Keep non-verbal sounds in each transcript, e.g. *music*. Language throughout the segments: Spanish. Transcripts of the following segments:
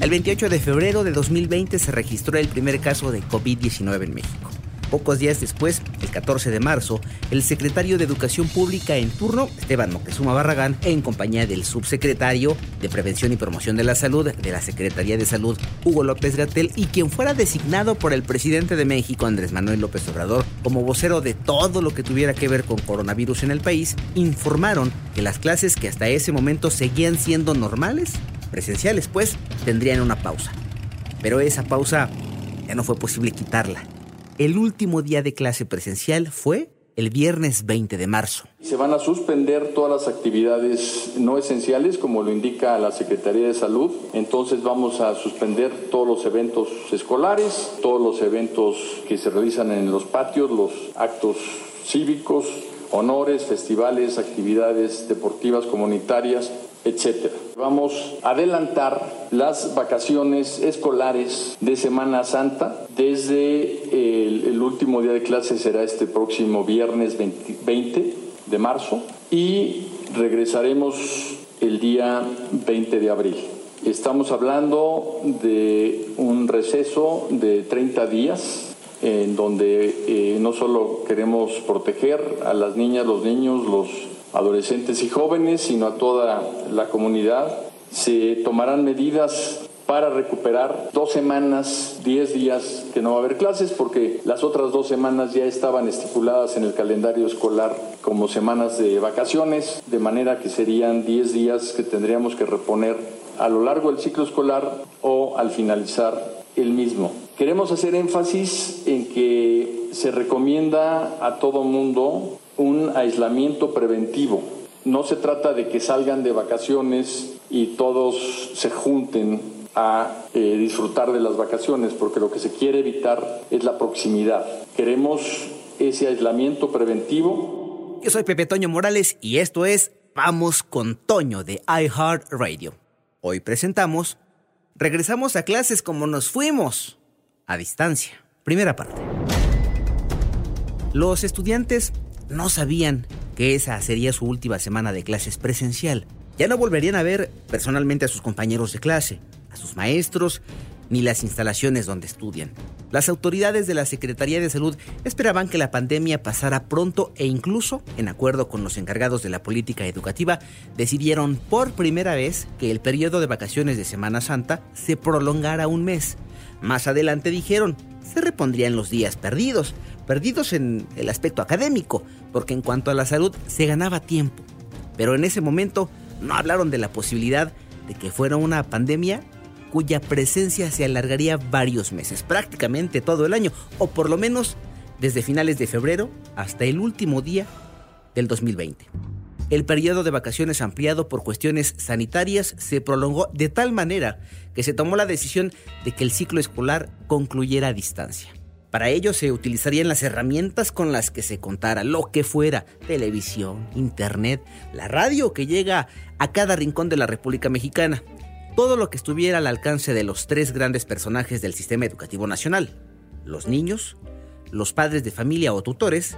El 28 de febrero de 2020 se registró el primer caso de COVID-19 en México. Pocos días después, el 14 de marzo, el secretario de Educación Pública en turno, Esteban Moctezuma Barragán, en compañía del subsecretario de Prevención y Promoción de la Salud de la Secretaría de Salud, Hugo López Gatel, y quien fuera designado por el presidente de México, Andrés Manuel López Obrador, como vocero de todo lo que tuviera que ver con coronavirus en el país, informaron que las clases que hasta ese momento seguían siendo normales, presenciales pues, tendrían una pausa. Pero esa pausa ya no fue posible quitarla el último día de clase presencial fue el viernes 20 de marzo. Se van a suspender todas las actividades no esenciales, como lo indica la Secretaría de Salud. Entonces vamos a suspender todos los eventos escolares, todos los eventos que se realizan en los patios, los actos cívicos, honores, festivales, actividades deportivas comunitarias, etcétera. Vamos a adelantar las vacaciones escolares de Semana Santa. Desde el, último día de clase será este próximo viernes 20, de marzo y regresaremos el día 20 de abril. Estamos hablando de un receso de 30 días en donde eh, no solo queremos proteger a las niñas, los niños, los adolescentes y jóvenes, sino a toda la comunidad. Se tomarán medidas para recuperar dos semanas, diez días que no va a haber clases, porque las otras dos semanas ya estaban estipuladas en el calendario escolar como semanas de vacaciones, de manera que serían diez días que tendríamos que reponer a lo largo del ciclo escolar o al finalizar el mismo. Queremos hacer énfasis en que se recomienda a todo mundo un aislamiento preventivo. No se trata de que salgan de vacaciones y todos se junten a eh, disfrutar de las vacaciones, porque lo que se quiere evitar es la proximidad. Queremos ese aislamiento preventivo. Yo soy Pepe Toño Morales y esto es Vamos con Toño de iHeart Radio. Hoy presentamos Regresamos a clases como nos fuimos, a distancia. Primera parte. Los estudiantes no sabían que esa sería su última semana de clases presencial. Ya no volverían a ver personalmente a sus compañeros de clase, a sus maestros, ni las instalaciones donde estudian. Las autoridades de la Secretaría de Salud esperaban que la pandemia pasara pronto e incluso, en acuerdo con los encargados de la política educativa, decidieron por primera vez que el periodo de vacaciones de Semana Santa se prolongara un mes. Más adelante dijeron, se repondrían los días perdidos, perdidos en el aspecto académico, porque en cuanto a la salud se ganaba tiempo. Pero en ese momento no hablaron de la posibilidad de que fuera una pandemia cuya presencia se alargaría varios meses, prácticamente todo el año, o por lo menos desde finales de febrero hasta el último día del 2020. El periodo de vacaciones ampliado por cuestiones sanitarias se prolongó de tal manera que se tomó la decisión de que el ciclo escolar concluyera a distancia. Para ello se utilizarían las herramientas con las que se contara, lo que fuera, televisión, internet, la radio que llega a cada rincón de la República Mexicana, todo lo que estuviera al alcance de los tres grandes personajes del sistema educativo nacional, los niños, los padres de familia o tutores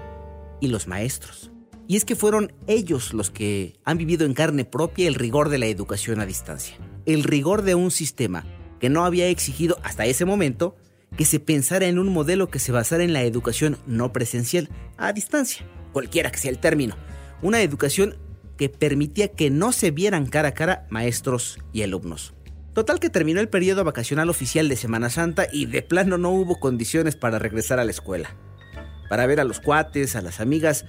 y los maestros. Y es que fueron ellos los que han vivido en carne propia el rigor de la educación a distancia, el rigor de un sistema que no había exigido hasta ese momento que se pensara en un modelo que se basara en la educación no presencial, a distancia, cualquiera que sea el término, una educación que permitía que no se vieran cara a cara maestros y alumnos. Total que terminó el periodo vacacional oficial de Semana Santa y de plano no hubo condiciones para regresar a la escuela, para ver a los cuates, a las amigas,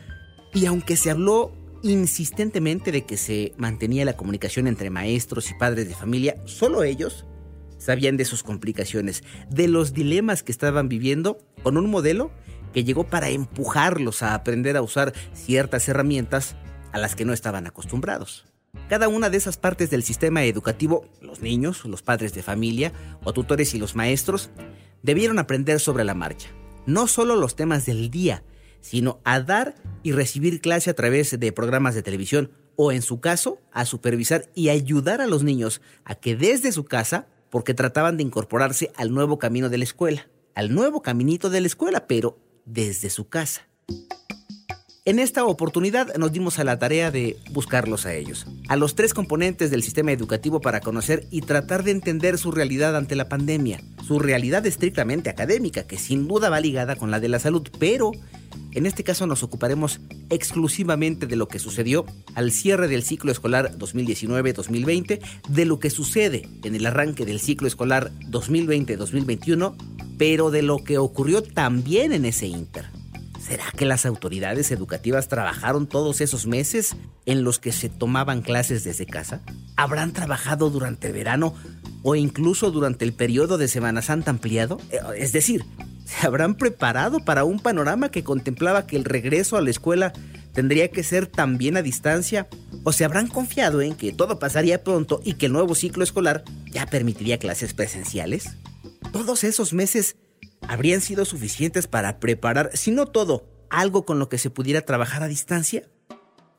y aunque se habló insistentemente de que se mantenía la comunicación entre maestros y padres de familia, solo ellos sabían de sus complicaciones, de los dilemas que estaban viviendo con un modelo que llegó para empujarlos a aprender a usar ciertas herramientas a las que no estaban acostumbrados. Cada una de esas partes del sistema educativo, los niños, los padres de familia o tutores y los maestros, debieron aprender sobre la marcha. No solo los temas del día, sino a dar y recibir clase a través de programas de televisión o en su caso a supervisar y ayudar a los niños a que desde su casa, porque trataban de incorporarse al nuevo camino de la escuela, al nuevo caminito de la escuela, pero desde su casa. En esta oportunidad nos dimos a la tarea de buscarlos a ellos, a los tres componentes del sistema educativo para conocer y tratar de entender su realidad ante la pandemia, su realidad estrictamente académica, que sin duda va ligada con la de la salud, pero en este caso nos ocuparemos exclusivamente de lo que sucedió al cierre del ciclo escolar 2019-2020, de lo que sucede en el arranque del ciclo escolar 2020-2021, pero de lo que ocurrió también en ese inter. ¿Será que las autoridades educativas trabajaron todos esos meses en los que se tomaban clases desde casa? ¿Habrán trabajado durante el verano o incluso durante el periodo de Semana Santa ampliado? Eh, es decir, ¿se habrán preparado para un panorama que contemplaba que el regreso a la escuela tendría que ser también a distancia? ¿O se habrán confiado en que todo pasaría pronto y que el nuevo ciclo escolar ya permitiría clases presenciales? Todos esos meses habrían sido suficientes para preparar, si no todo, algo con lo que se pudiera trabajar a distancia?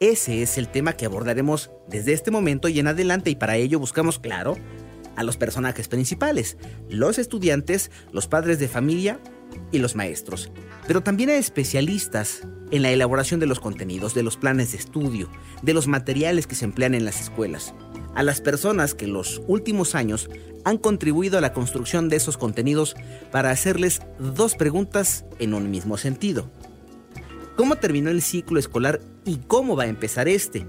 Ese es el tema que abordaremos desde este momento y en adelante y para ello buscamos, claro, a los personajes principales, los estudiantes, los padres de familia y los maestros, pero también a especialistas en la elaboración de los contenidos, de los planes de estudio, de los materiales que se emplean en las escuelas, a las personas que los últimos años han contribuido a la construcción de esos contenidos para hacerles dos preguntas en un mismo sentido. ¿Cómo terminó el ciclo escolar y cómo va a empezar este?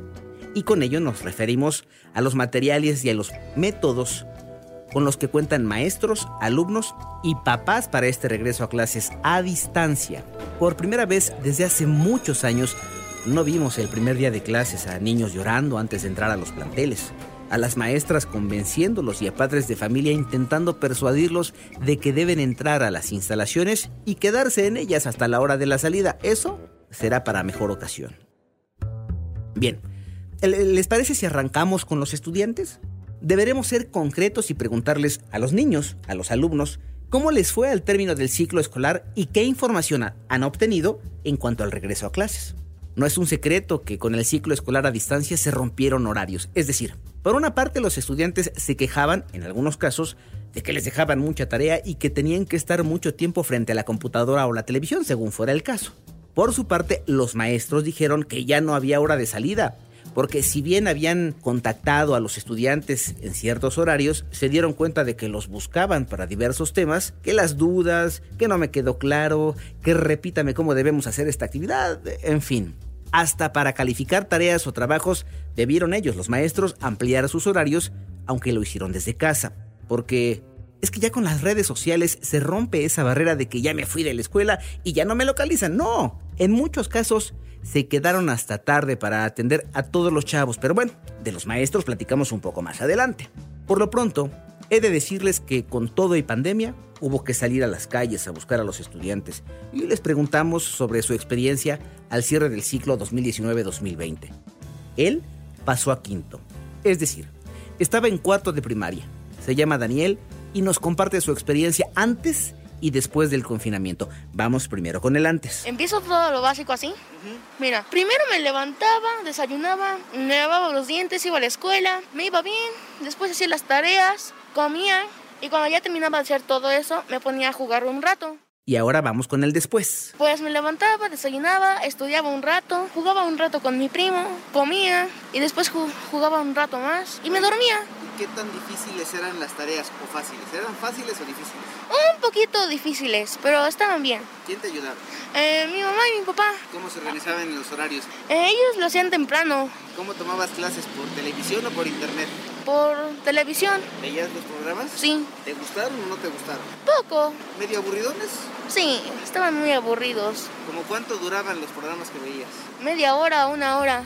Y con ello nos referimos a los materiales y a los métodos con los que cuentan maestros, alumnos y papás para este regreso a clases a distancia. Por primera vez desde hace muchos años no vimos el primer día de clases a niños llorando antes de entrar a los planteles a las maestras convenciéndolos y a padres de familia intentando persuadirlos de que deben entrar a las instalaciones y quedarse en ellas hasta la hora de la salida. Eso será para mejor ocasión. Bien, ¿les parece si arrancamos con los estudiantes? Deberemos ser concretos y preguntarles a los niños, a los alumnos, cómo les fue al término del ciclo escolar y qué información han obtenido en cuanto al regreso a clases. No es un secreto que con el ciclo escolar a distancia se rompieron horarios. Es decir, por una parte los estudiantes se quejaban, en algunos casos, de que les dejaban mucha tarea y que tenían que estar mucho tiempo frente a la computadora o la televisión, según fuera el caso. Por su parte, los maestros dijeron que ya no había hora de salida, porque si bien habían contactado a los estudiantes en ciertos horarios, se dieron cuenta de que los buscaban para diversos temas, que las dudas, que no me quedó claro, que repítame cómo debemos hacer esta actividad, en fin. Hasta para calificar tareas o trabajos debieron ellos, los maestros, ampliar sus horarios, aunque lo hicieron desde casa. Porque es que ya con las redes sociales se rompe esa barrera de que ya me fui de la escuela y ya no me localizan. No, en muchos casos se quedaron hasta tarde para atender a todos los chavos. Pero bueno, de los maestros platicamos un poco más adelante. Por lo pronto, he de decirles que con todo y pandemia, hubo que salir a las calles a buscar a los estudiantes y les preguntamos sobre su experiencia al cierre del ciclo 2019-2020. Él pasó a quinto, es decir, estaba en cuarto de primaria. Se llama Daniel y nos comparte su experiencia antes y después del confinamiento. Vamos primero con el antes. Empiezo todo lo básico así. Mira, primero me levantaba, desayunaba, me lavaba los dientes, iba a la escuela, me iba bien, después hacía las tareas, comía, y cuando ya terminaba de hacer todo eso, me ponía a jugar un rato. Y ahora vamos con el después. Pues me levantaba, desayunaba, estudiaba un rato, jugaba un rato con mi primo, comía y después jugaba un rato más y me dormía. ¿Y qué tan difíciles eran las tareas o fáciles? ¿Eran fáciles o difíciles? Un poquito difíciles, pero estaban bien. ¿Quién te ayudaba? Eh, mi mamá y mi papá. ¿Cómo se organizaban los horarios? Eh, ellos lo hacían temprano. ¿Cómo tomabas clases? ¿Por televisión o por internet? Por televisión. ¿Veías los programas? Sí. ¿Te gustaron o no te gustaron? Poco. ¿Medio aburridones? Sí, estaban muy aburridos. ¿Cómo cuánto duraban los programas que veías? Media hora, una hora.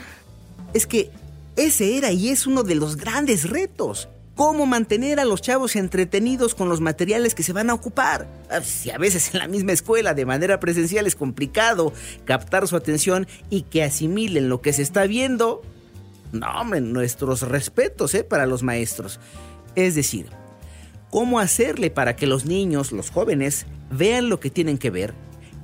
Es que ese era y es uno de los grandes retos. ¿Cómo mantener a los chavos entretenidos con los materiales que se van a ocupar? Ah, si a veces en la misma escuela de manera presencial es complicado captar su atención y que asimilen lo que se está viendo, no, hombre, nuestros respetos ¿eh? para los maestros. Es decir, ¿cómo hacerle para que los niños, los jóvenes, vean lo que tienen que ver,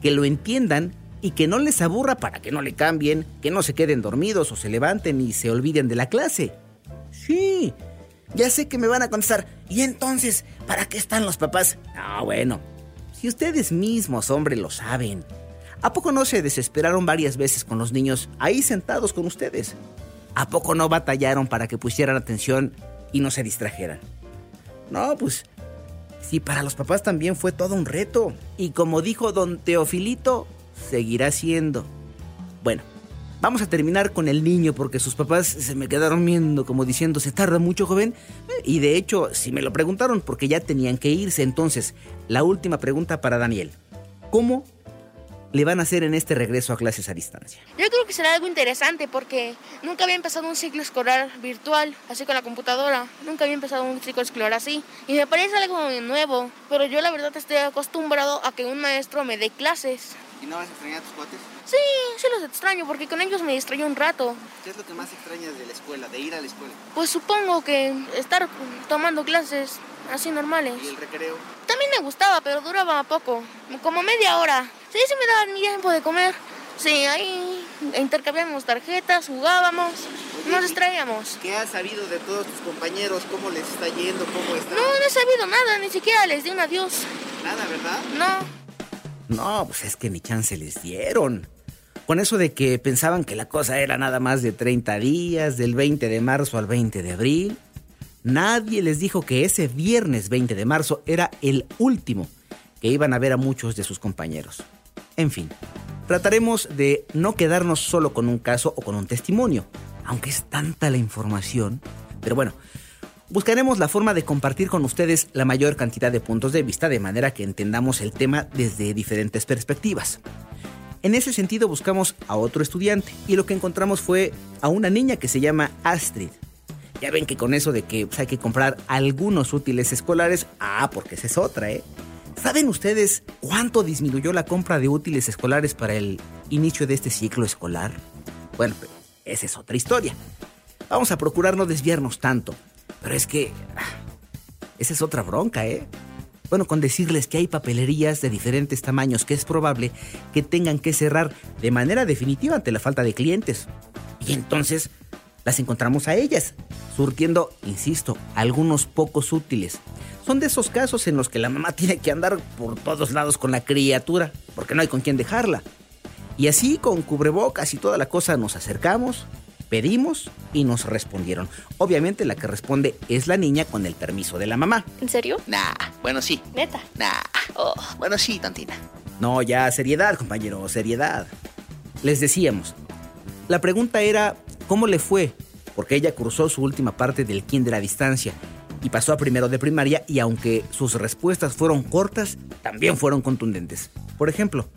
que lo entiendan y que no les aburra para que no le cambien, que no se queden dormidos o se levanten y se olviden de la clase? Sí, ya sé que me van a contestar. ¿Y entonces, para qué están los papás? Ah, bueno, si ustedes mismos, hombre, lo saben. ¿A poco no se desesperaron varias veces con los niños ahí sentados con ustedes? ¿A poco no batallaron para que pusieran atención y no se distrajeran? No, pues sí, para los papás también fue todo un reto. Y como dijo don Teofilito, seguirá siendo. Bueno, vamos a terminar con el niño porque sus papás se me quedaron viendo como diciendo, ¿se tarda mucho, joven? Y de hecho, si me lo preguntaron porque ya tenían que irse. Entonces, la última pregunta para Daniel. ¿Cómo le van a hacer en este regreso a clases a distancia? Yo creo que será algo interesante porque nunca había empezado un ciclo escolar virtual, así con la computadora. Nunca había empezado un ciclo escolar así. Y me parece algo nuevo, pero yo la verdad estoy acostumbrado a que un maestro me dé clases. ¿Y no vas a extrañar a tus cuates? Sí, sí los extraño porque con ellos me distraigo un rato. ¿Qué es lo que más extrañas de la escuela, de ir a la escuela? Pues supongo que estar tomando clases así normales. ¿Y el recreo? También me gustaba, pero duraba poco, como media hora. Sí, sí me daban mi tiempo de comer. Sí, ahí intercambiamos tarjetas, jugábamos, nos distraíamos. ¿Qué has sabido de todos tus compañeros? ¿Cómo les está yendo? ¿Cómo están? No, no he sabido nada, ni siquiera les di un adiós. Nada, ¿verdad? No. No, pues es que ni chance les dieron. Con eso de que pensaban que la cosa era nada más de 30 días, del 20 de marzo al 20 de abril, nadie les dijo que ese viernes 20 de marzo era el último que iban a ver a muchos de sus compañeros. En fin, trataremos de no quedarnos solo con un caso o con un testimonio, aunque es tanta la información. Pero bueno, buscaremos la forma de compartir con ustedes la mayor cantidad de puntos de vista de manera que entendamos el tema desde diferentes perspectivas. En ese sentido buscamos a otro estudiante y lo que encontramos fue a una niña que se llama Astrid. Ya ven que con eso de que pues, hay que comprar algunos útiles escolares, ah, porque esa es otra, ¿eh? ¿Saben ustedes cuánto disminuyó la compra de útiles escolares para el inicio de este ciclo escolar? Bueno, pues, esa es otra historia. Vamos a procurar no desviarnos tanto. Pero es que... ah, Esa es otra bronca, ¿eh? Bueno, con decirles que hay papelerías de diferentes tamaños que es probable que tengan que cerrar de manera definitiva ante la falta de clientes. Y entonces las encontramos a ellas, surtiendo, insisto, algunos pocos útiles. Son de esos casos en los que la mamá *laughs* tiene que andar por todos lados con la criatura, porque no hay con quién dejarla. Y así, con cubrebocas y toda la cosa, nos acercamos, pedimos y nos respondieron. Obviamente la que responde es la niña con el permiso de la mamá. ¿En serio? Nah, bueno sí. Neta. Nah, Oh. bueno sí, tantina. No, ya, seriedad, compañero, seriedad. Les decíamos, la pregunta era, ¿cómo le fue? Porque ella cursó su última parte del kinder a distancia y pasó a primero de primaria y aunque sus respuestas fueron cortas, también fueron contundentes. Por ejemplo,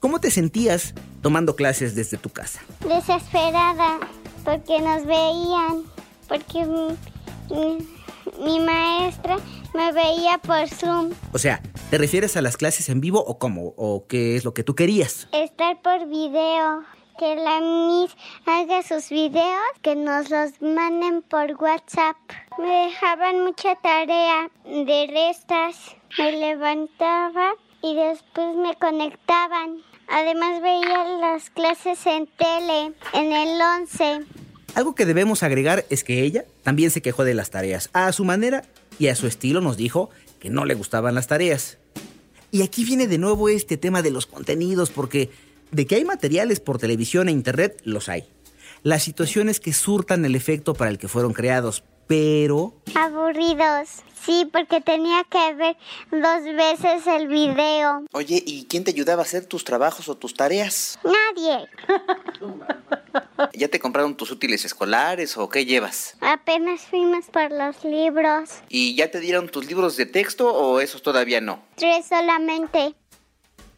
¿cómo te sentías tomando clases desde tu casa? desesperada porque nos veían, porque mm, mi maestra me veía por Zoom, O sea, ¿te refieres a las clases en vivo o cómo? ¿O qué es lo que tú querías? estar por video, que la Miss haga sus videos, que nos los manden por WhatsApp. Me dejaban mucha tarea de restas, me levantaba y después me conectaban. Además veía las clases en tele, en el 11. Algo que debemos agregar es que ella también se quejó de las tareas. A su manera y a su estilo nos dijo que no le gustaban las tareas. Y aquí viene de nuevo este tema de los contenidos, porque de que hay materiales por televisión e internet, los hay. La situación es que surtan el efecto para el que fueron creados, pero Aburridos. Sí, porque tenía que ver dos veces el video. Oye, ¿y quién te ayudaba a hacer tus trabajos o tus tareas? Nadie. ¿Ya te compraron tus útiles escolares o qué llevas? Apenas fuimos por los libros. ¿Y ya te dieron tus libros de texto o esos todavía no? Tres solamente.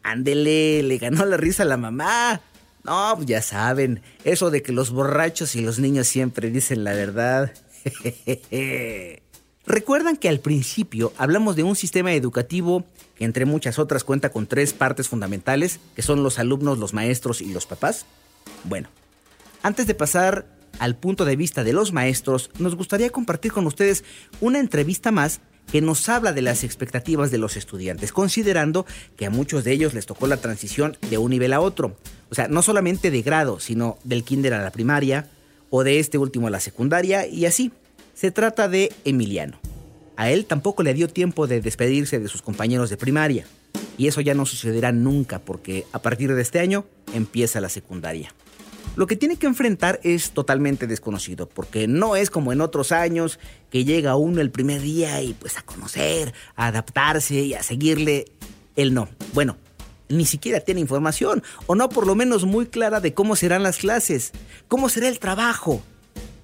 Ándele, le ganó la risa a la mamá. No, pues ya saben, eso de que los borrachos y los niños siempre dicen la verdad. *laughs* ¿Recuerdan que al principio hablamos de un sistema educativo que entre muchas otras cuenta con tres partes fundamentales, que son los alumnos, los maestros y los papás? Bueno, antes de pasar al punto de vista de los maestros, nos gustaría compartir con ustedes una entrevista más que nos habla de las expectativas de los estudiantes, considerando que a muchos de ellos les tocó la transición de un nivel a otro. O sea, no solamente de grado, sino del kinder a la primaria, o de este último a la secundaria, y así. Se trata de Emiliano. A él tampoco le dio tiempo de despedirse de sus compañeros de primaria. Y eso ya no sucederá nunca porque a partir de este año empieza la secundaria. Lo que tiene que enfrentar es totalmente desconocido, porque no es como en otros años que llega uno el primer día y pues a conocer, a adaptarse y a seguirle. Él no. Bueno, ni siquiera tiene información, o no por lo menos muy clara de cómo serán las clases, cómo será el trabajo,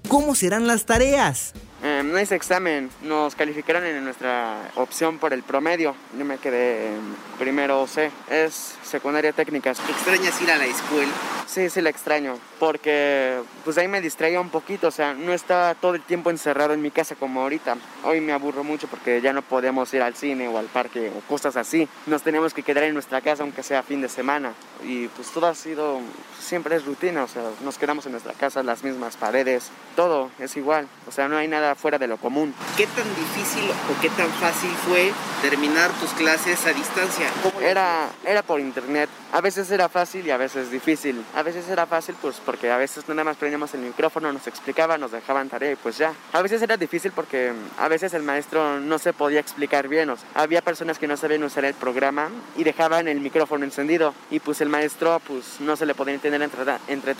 cómo serán las tareas. Eh, no es examen, nos calificaron en nuestra opción por el promedio. Yo me quedé en primero C, es secundaria técnica. ¿Extrañas ir a la escuela? Sí, sí la extraño, porque pues ahí me distraía un poquito, o sea, no estaba todo el tiempo encerrado en mi casa como ahorita. Hoy me aburro mucho porque ya no podemos ir al cine o al parque o cosas así. Nos tenemos que quedar en nuestra casa aunque sea fin de semana. Y pues todo ha sido, siempre es rutina, o sea, nos quedamos en nuestra casa, las mismas paredes, todo es igual, o sea, no hay nada fuera de lo común. ¿Qué tan difícil o qué tan fácil fue terminar tus clases a distancia? Era, era por internet, a veces era fácil y a veces difícil. A veces era fácil pues porque a veces nada más prendíamos el micrófono, nos explicaba, nos dejaban tarea y pues ya. A veces era difícil porque a veces el maestro no se podía explicar bien. O había personas que no sabían usar el programa y dejaban el micrófono encendido y pues el maestro pues no se le podía entender entre, entre,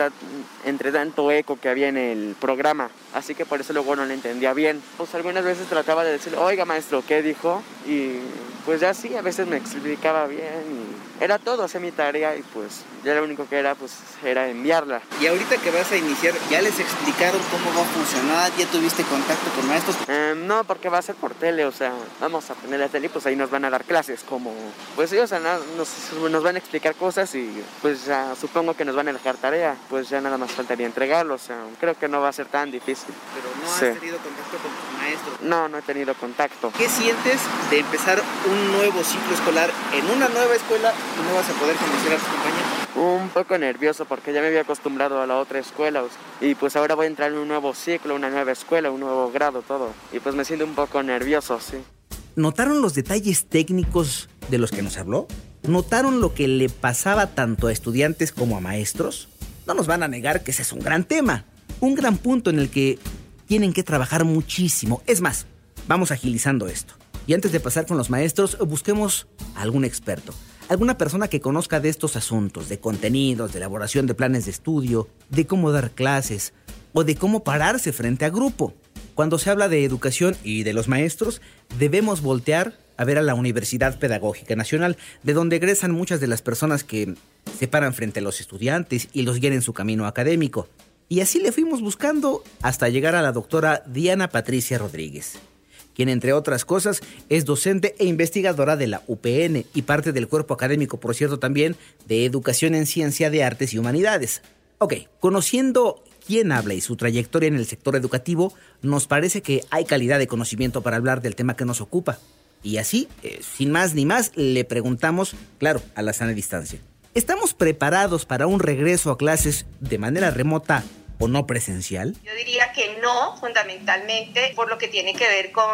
entre tanto eco que había en el programa. Así que por eso luego no le entendía bien. Pues algunas veces trataba de decirle, oiga maestro, ¿qué dijo? Y pues ya sí, a veces me explicaba bien era todo, hacía mi tarea y pues ya lo único que era pues era enviarla. Y ahorita que vas a iniciar, ¿ya les explicaron cómo va a funcionar? ¿Ya tuviste contacto con maestros? Eh, no, porque va a ser por tele, o sea, vamos a poner la tele y pues ahí nos van a dar clases como, pues sí, o sea, nos, nos van a explicar cosas y pues ya, supongo que nos van a dejar tarea, pues ya nada más faltaría entregarlo, o sea, creo que no va a ser tan difícil. Pero no has tenido contacto con tus maestros. No, no he tenido contacto. ¿Qué sientes de empezar un nuevo ciclo escolar en una nueva escuela y no vas a poder conocer a tus compañeros? Un poco nervioso porque ya me había acostumbrado a la otra escuela y pues ahora voy a entrar en un nuevo ciclo, una nueva escuela, un nuevo grado, todo. Y pues me siento un poco nervioso, sí. ¿Notaron los detalles técnicos de los que nos habló? ¿Notaron lo que le pasaba tanto a estudiantes como a maestros? No nos van a negar que ese es un gran tema, un gran punto en el que tienen que trabajar muchísimo. Es más, vamos agilizando esto. Y antes de pasar con los maestros, busquemos algún experto alguna persona que conozca de estos asuntos, de contenidos, de elaboración de planes de estudio, de cómo dar clases o de cómo pararse frente a grupo. Cuando se habla de educación y de los maestros, debemos voltear a ver a la Universidad Pedagógica Nacional, de donde egresan muchas de las personas que se paran frente a los estudiantes y los guían en su camino académico. Y así le fuimos buscando hasta llegar a la doctora Diana Patricia Rodríguez quien entre otras cosas es docente e investigadora de la UPN y parte del cuerpo académico, por cierto, también de Educación en Ciencia de Artes y Humanidades. Ok, conociendo quién habla y su trayectoria en el sector educativo, nos parece que hay calidad de conocimiento para hablar del tema que nos ocupa. Y así, eh, sin más ni más, le preguntamos, claro, a la sana distancia. ¿Estamos preparados para un regreso a clases de manera remota o no presencial? Yo diría que no, fundamentalmente por lo que tiene que ver con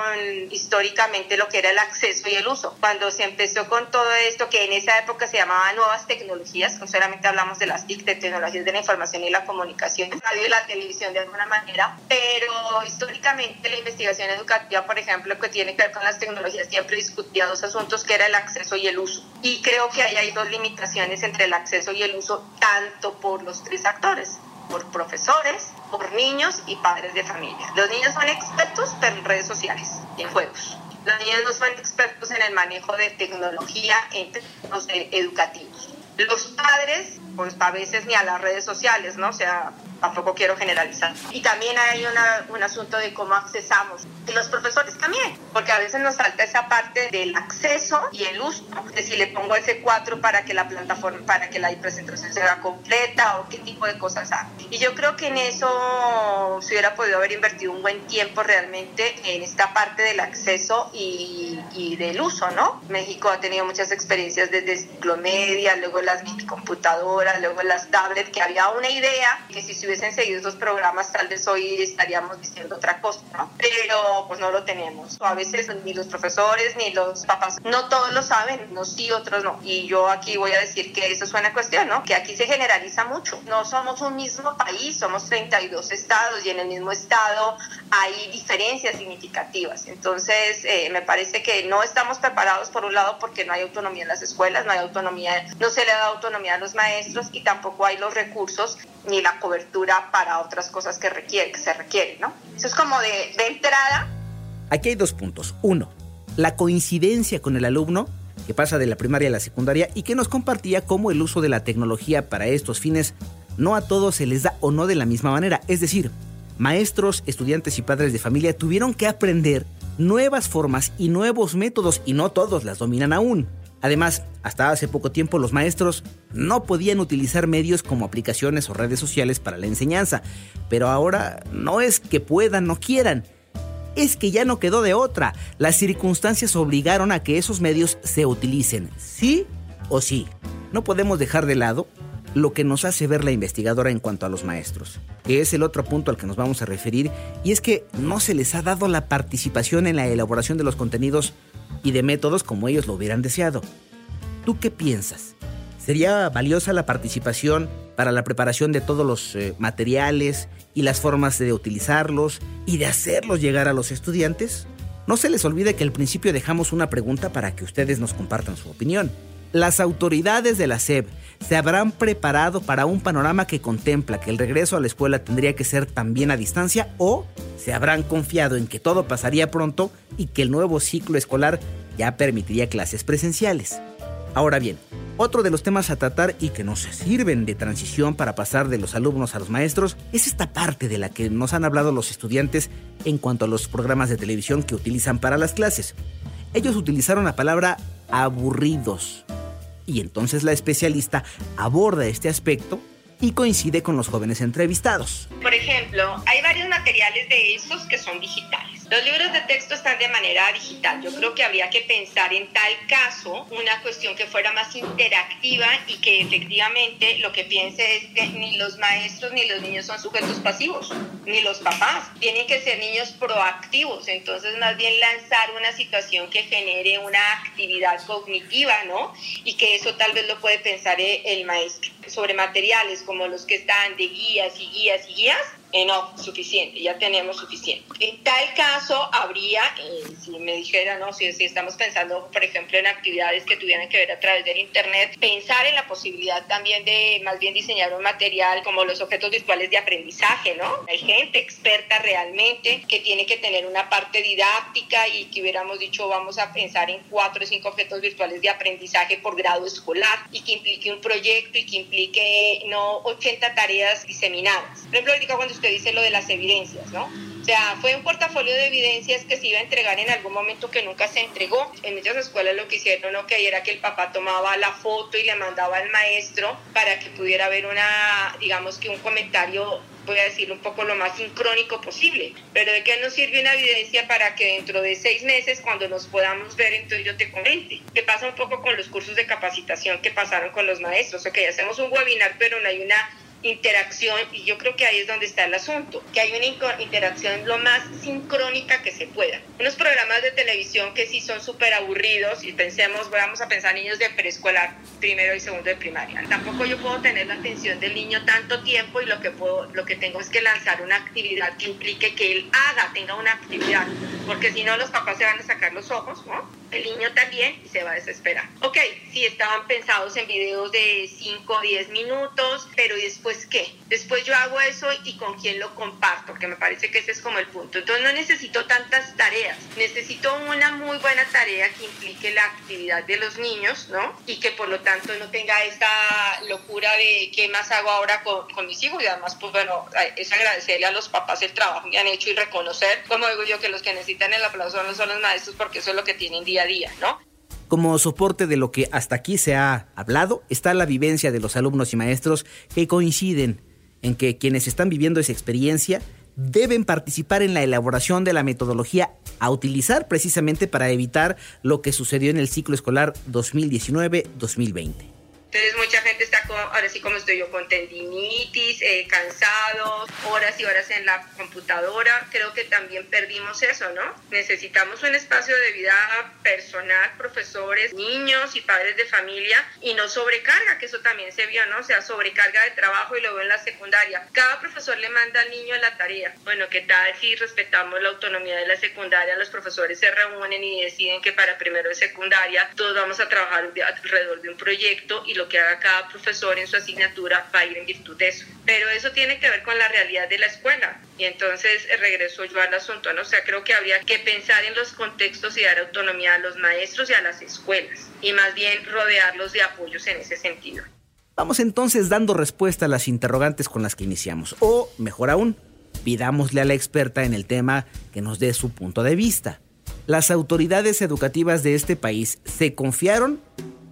históricamente lo que era el acceso y el uso. Cuando se empezó con todo esto, que en esa época se llamaba nuevas tecnologías, no solamente hablamos de las TIC, de tecnologías de la información y la comunicación, radio y la televisión de alguna manera, pero históricamente la investigación educativa, por ejemplo, que tiene que ver con las tecnologías, siempre discutía dos asuntos, que era el acceso y el uso. Y creo que ahí hay dos limitaciones entre el acceso y el uso, tanto por los tres actores por profesores, por niños y padres de familia. Los niños son expertos en redes sociales y en juegos. Los niños no son expertos en el manejo de tecnología en términos educativos. Los padres, pues a veces ni a las redes sociales, ¿no? O sea, tampoco quiero generalizar. Y también hay una, un asunto de cómo accesamos. Y los profesores también, porque a veces nos falta esa parte del acceso y el uso, de si le pongo ese 4 para que la plataforma, para que la presentación sea completa o qué tipo de cosas hay. Y yo creo que en eso se hubiera podido haber invertido un buen tiempo realmente en esta parte del acceso y, y del uso, ¿no? México ha tenido muchas experiencias desde ciclo media, luego las computadoras, luego las tablets, que había una idea que si se hubiesen seguido esos programas tal vez hoy estaríamos diciendo otra cosa, ¿no? Pero pues no lo tenemos. A veces ni los profesores ni los papás, no todos lo saben, no sí, otros no. Y yo aquí voy a decir que eso es una cuestión, ¿no? Que aquí se generaliza mucho. No somos un mismo país, somos 32 estados y en el mismo estado hay diferencias significativas. Entonces, eh, me parece que no estamos preparados por un lado porque no hay autonomía en las escuelas, no hay autonomía, no se le da autonomía a los maestros y tampoco hay los recursos ni la cobertura para otras cosas que, requiere, que se requieren, ¿no? Eso es como de, de entrada. Aquí hay dos puntos. Uno, la coincidencia con el alumno que pasa de la primaria a la secundaria y que nos compartía cómo el uso de la tecnología para estos fines no a todos se les da o no de la misma manera. Es decir, maestros, estudiantes y padres de familia tuvieron que aprender nuevas formas y nuevos métodos y no todos las dominan aún. Además, hasta hace poco tiempo los maestros no podían utilizar medios como aplicaciones o redes sociales para la enseñanza, pero ahora no es que puedan o quieran, es que ya no quedó de otra. Las circunstancias obligaron a que esos medios se utilicen, sí o sí. No podemos dejar de lado lo que nos hace ver la investigadora en cuanto a los maestros, que es el otro punto al que nos vamos a referir, y es que no se les ha dado la participación en la elaboración de los contenidos y de métodos como ellos lo hubieran deseado. ¿Tú qué piensas? ¿Sería valiosa la participación para la preparación de todos los eh, materiales y las formas de utilizarlos y de hacerlos llegar a los estudiantes? No se les olvide que al principio dejamos una pregunta para que ustedes nos compartan su opinión. Las autoridades de la SEB se habrán preparado para un panorama que contempla que el regreso a la escuela tendría que ser también a distancia o se habrán confiado en que todo pasaría pronto y que el nuevo ciclo escolar ya permitiría clases presenciales. Ahora bien, otro de los temas a tratar y que nos sirven de transición para pasar de los alumnos a los maestros es esta parte de la que nos han hablado los estudiantes en cuanto a los programas de televisión que utilizan para las clases. Ellos utilizaron la palabra aburridos y entonces la especialista aborda este aspecto y coincide con los jóvenes entrevistados. Por ejemplo, hay varios materiales de esos que son digitales. Los libros de texto están de manera digital. Yo creo que habría que pensar en tal caso una cuestión que fuera más interactiva y que efectivamente lo que piense es que ni los maestros ni los niños son sujetos pasivos, ni los papás. Tienen que ser niños proactivos. Entonces, más bien lanzar una situación que genere una actividad cognitiva, ¿no? Y que eso tal vez lo puede pensar el maestro. Sobre materiales como los que están de guías y guías y guías, eh, no, suficiente, ya tenemos suficiente. En tal caso, habría, eh, si me dijera, no, si, si, estamos pensando, por ejemplo, en actividades que tuvieran que ver a través del Internet, pensar en la posibilidad también de más bien diseñar un material como los objetos virtuales de aprendizaje, ¿no? Hay gente experta realmente que tiene que tener una parte didáctica y que hubiéramos dicho, vamos a pensar en cuatro o cinco objetos virtuales de aprendizaje por grado escolar y que implique un proyecto y que implique no 80 tareas diseminadas. Por ejemplo, ahorita cuando usted dice lo de las evidencias, ¿no? Sea, fue un portafolio de evidencias que se iba a entregar en algún momento que nunca se entregó. En muchas escuelas lo que hicieron lo que era que el papá tomaba la foto y le mandaba al maestro para que pudiera haber una, digamos que un comentario voy a decir un poco lo más sincrónico posible. Pero ¿de qué nos sirve una evidencia para que dentro de seis meses, cuando nos podamos ver, entonces yo te comente? ¿Qué pasa un poco con los cursos de capacitación que pasaron con los maestros? Ok, hacemos un webinar, pero no hay una interacción, y yo creo que ahí es donde está el asunto, que hay una interacción lo más sincrónica que se pueda. Unos programas de televisión que sí son súper aburridos y pensemos, vamos a pensar niños de preescolar, primero y segundo de primaria. Tampoco yo puedo tener la atención del niño tanto tiempo y lo que, puedo, lo que tengo es que lanzar una actividad que implique que él haga, tenga una actividad, porque si no los papás se van a sacar los ojos, ¿no? El niño también y se va a desesperar. Ok, sí estaban pensados en videos de 5 o 10 minutos, pero después qué? Después yo hago eso y con quién lo comparto, que me parece que ese es como el punto. Entonces no necesito tantas tareas, necesito una muy buena tarea que implique la actividad de los niños, ¿no? Y que por lo tanto no tenga esta locura de qué más hago ahora con, con mis hijos y además pues bueno, es agradecerle a los papás el trabajo que han hecho y reconocer, como digo yo, que los que necesitan el aplauso no son los maestros porque eso es lo que tienen día Como soporte de lo que hasta aquí se ha hablado está la vivencia de los alumnos y maestros que coinciden en que quienes están viviendo esa experiencia deben participar en la elaboración de la metodología a utilizar precisamente para evitar lo que sucedió en el ciclo escolar 2019-2020 Entonces mucha gente está, ahora sí como estoy yo, con tendinitis, eh, cansados, horas y horas en la computadora. Creo que también perdimos eso, ¿no? Necesitamos un espacio de vida personal, profesores, niños y padres de familia y no sobrecarga, que eso también se vio, ¿no? O sea, sobrecarga de trabajo y luego en la secundaria. Cada profesor le manda al niño la tarea. Bueno, ¿qué tal si respetamos la autonomía de la secundaria? Los profesores se reúnen y deciden que para primero de secundaria todos vamos a trabajar alrededor de un proyecto y lo que haga cada profesor en su asignatura va ir en virtud de eso. Pero eso tiene que ver con la realidad de la escuela. Y entonces eh, regreso yo al asunto, ¿no? O sea, creo que habría que pensar en los contextos y dar autonomía a los maestros y a las escuelas. Y más bien rodearlos de apoyos en ese sentido. Vamos entonces dando respuesta a las interrogantes con las que iniciamos. O, mejor aún, pidámosle a la experta en el tema que nos dé su punto de vista. ¿Las autoridades educativas de este país se confiaron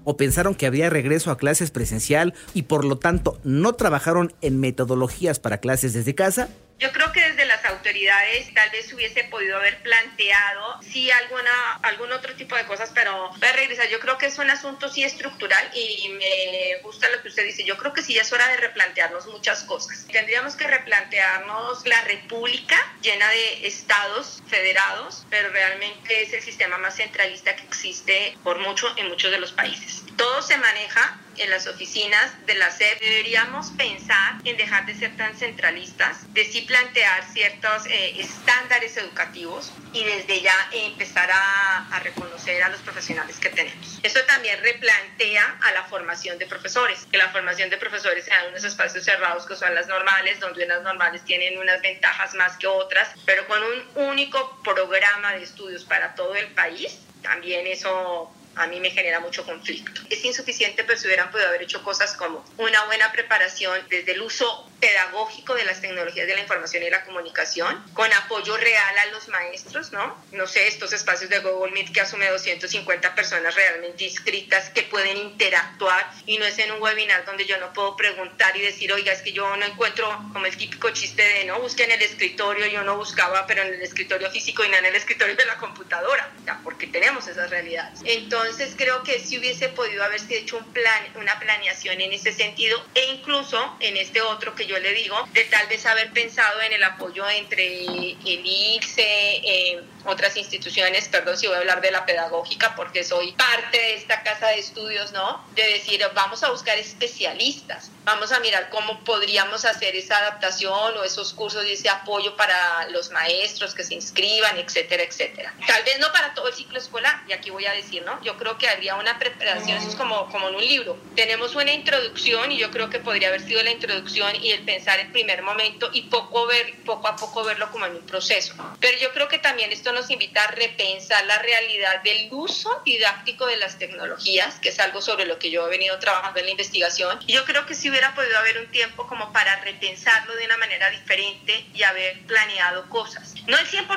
o pensaron que habría regreso a clases presencial y por lo tanto no trabajaron en metodologías para clases desde casa? Yo creo que desde las autoridades tal vez hubiese podido haber planteado sí alguna algún otro tipo de cosas, pero voy a regresar. Yo creo que es un asunto sí estructural y me gusta lo que usted dice. Yo creo que sí es hora de replantearnos muchas cosas. Tendríamos que replantearnos la república llena de estados federados, pero realmente es el sistema más centralista que existe por mucho en muchos de los países. Todo se maneja en las oficinas de la SEP deberíamos pensar en dejar de ser tan centralistas, de sí plantear ciertos eh, estándares educativos y desde ya empezar a, a, reconocer a los profesionales que tenemos. Eso también replantea a la formación de profesores, que la formación de profesores sea en unos espacios cerrados que son las normales, donde unas normales tienen unas ventajas más que otras, pero con un único programa de estudios para todo el país, también eso a mí me genera mucho conflicto. Es insuficiente, pero se hubieran podido haber hecho cosas como una buena preparación desde el uso pedagógico de las tecnologías de la información y la comunicación, con apoyo real a los maestros, ¿no? No sé, estos espacios de Google Meet que asume 250 personas realmente inscritas que pueden interactuar y no es en un webinar donde yo no puedo preguntar y decir, oiga, es que yo no encuentro como el típico chiste de, no, busque en el escritorio, yo no buscaba, pero en el escritorio físico y no en el escritorio de la computadora, ya, porque tenemos esas realidades. Entonces creo que si hubiese podido haberse hecho un plan, una planeación en ese sentido e incluso en este otro que yo le digo, de tal vez haber pensado en el apoyo entre el ICSE, eh, otras instituciones, perdón si voy a hablar de la pedagógica porque soy parte de esta casa de estudios, ¿no? De decir, vamos a buscar especialistas, vamos a mirar cómo podríamos hacer esa adaptación o esos cursos y ese apoyo para los maestros que se inscriban, etcétera, etcétera. Tal vez no para todo el ciclo escolar, y aquí voy a decir, ¿no? Yo creo que habría una preparación, eso es como, como en un libro. Tenemos una introducción y yo creo que podría haber sido la introducción y el pensar el primer momento y poco, ver, poco a poco verlo como en un proceso. Pero yo creo que también esto nos invita a repensar la realidad del uso didáctico de las tecnologías, que es algo sobre lo que yo he venido trabajando en la investigación. Y yo creo que si hubiera podido haber un tiempo como para repensarlo de una manera diferente y haber planeado cosas. No el 100%,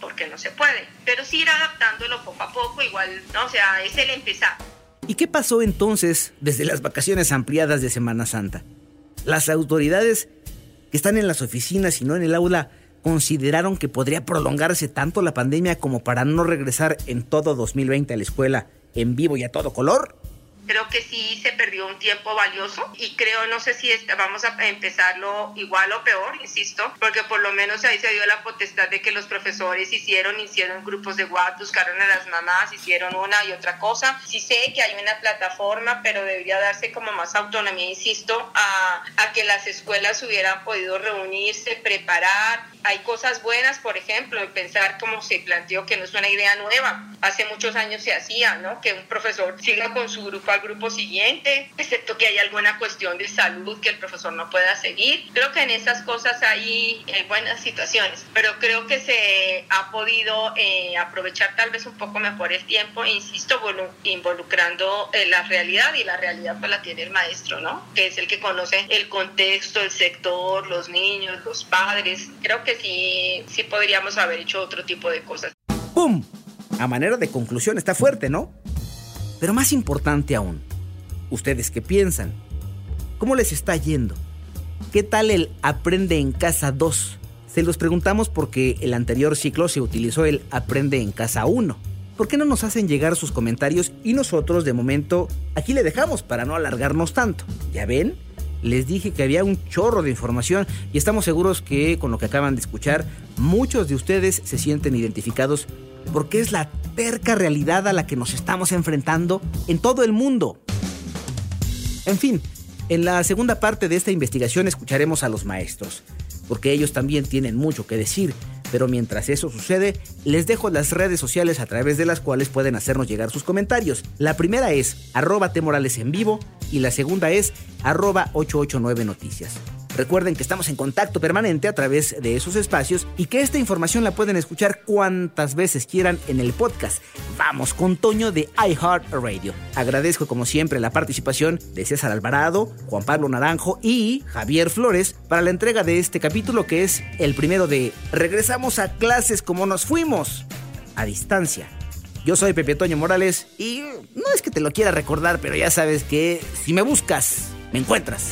porque no se puede, pero sí ir adaptándolo poco a poco, igual, ¿no? O sea, es el empezar. ¿Y qué pasó entonces desde las vacaciones ampliadas de Semana Santa? Las autoridades que están en las oficinas y no en el aula consideraron que podría prolongarse tanto la pandemia como para no regresar en todo 2020 a la escuela en vivo y a todo color? Creo que sí se perdió un tiempo valioso y creo, no sé si vamos a empezarlo igual o peor, insisto, porque por lo menos ahí se dio la potestad de que los profesores hicieron, hicieron grupos de WhatsApp, buscaron a las mamás, hicieron una y otra cosa. Sí sé que hay una plataforma, pero debería darse como más autonomía, insisto, a, a que las escuelas hubieran podido reunirse, preparar, hay cosas buenas, por ejemplo, en pensar como se planteó que no es una idea nueva. Hace muchos años se hacía, ¿no? Que un profesor siga con su grupo grupo siguiente, excepto que hay alguna cuestión de salud que el profesor no pueda seguir. Creo que en esas cosas hay eh, buenas situaciones, pero creo que se ha podido eh, aprovechar tal vez un poco mejor el tiempo, insisto, involucrando eh, la realidad y la realidad pues la tiene el maestro, ¿no? Que es el que conoce el contexto, el sector, los niños, los padres. Creo que sí, sí podríamos haber hecho otro tipo de cosas. ¡Pum! A manera de conclusión está fuerte, ¿no? Pero más importante aún, ¿ustedes qué piensan? ¿Cómo les está yendo? ¿Qué tal el Aprende en Casa 2? Se los preguntamos porque el anterior ciclo se utilizó el Aprende en Casa 1. ¿por qué no nos hacen llegar sus comentarios y nosotros de momento aquí le dejamos para no alargarnos tanto? ¿Ya ven? Les dije que había un chorro de información y estamos seguros que con lo que acaban de escuchar, muchos de ustedes se sienten identificados porque es la terca realidad a la que nos estamos enfrentando en todo el mundo. En fin, en la segunda parte de esta investigación escucharemos a los maestros, porque ellos también tienen mucho que decir, pero mientras eso sucede, les dejo las redes sociales a través de las cuales pueden hacernos llegar sus comentarios. La primera es arroba temorales en vivo y la segunda es arroba 889 noticias. Recuerden que estamos en contacto permanente a través de esos espacios y que esta información la pueden escuchar cuantas veces quieran en el podcast. Vamos con Toño de iHeartRadio. Agradezco como siempre la participación de César Alvarado, Juan Pablo Naranjo y Javier Flores para la entrega de este capítulo que es el primero de Regresamos a clases como nos fuimos, a distancia. Yo soy Pepe Toño Morales y no es que te lo quiera recordar, pero ya sabes que si me buscas, me encuentras.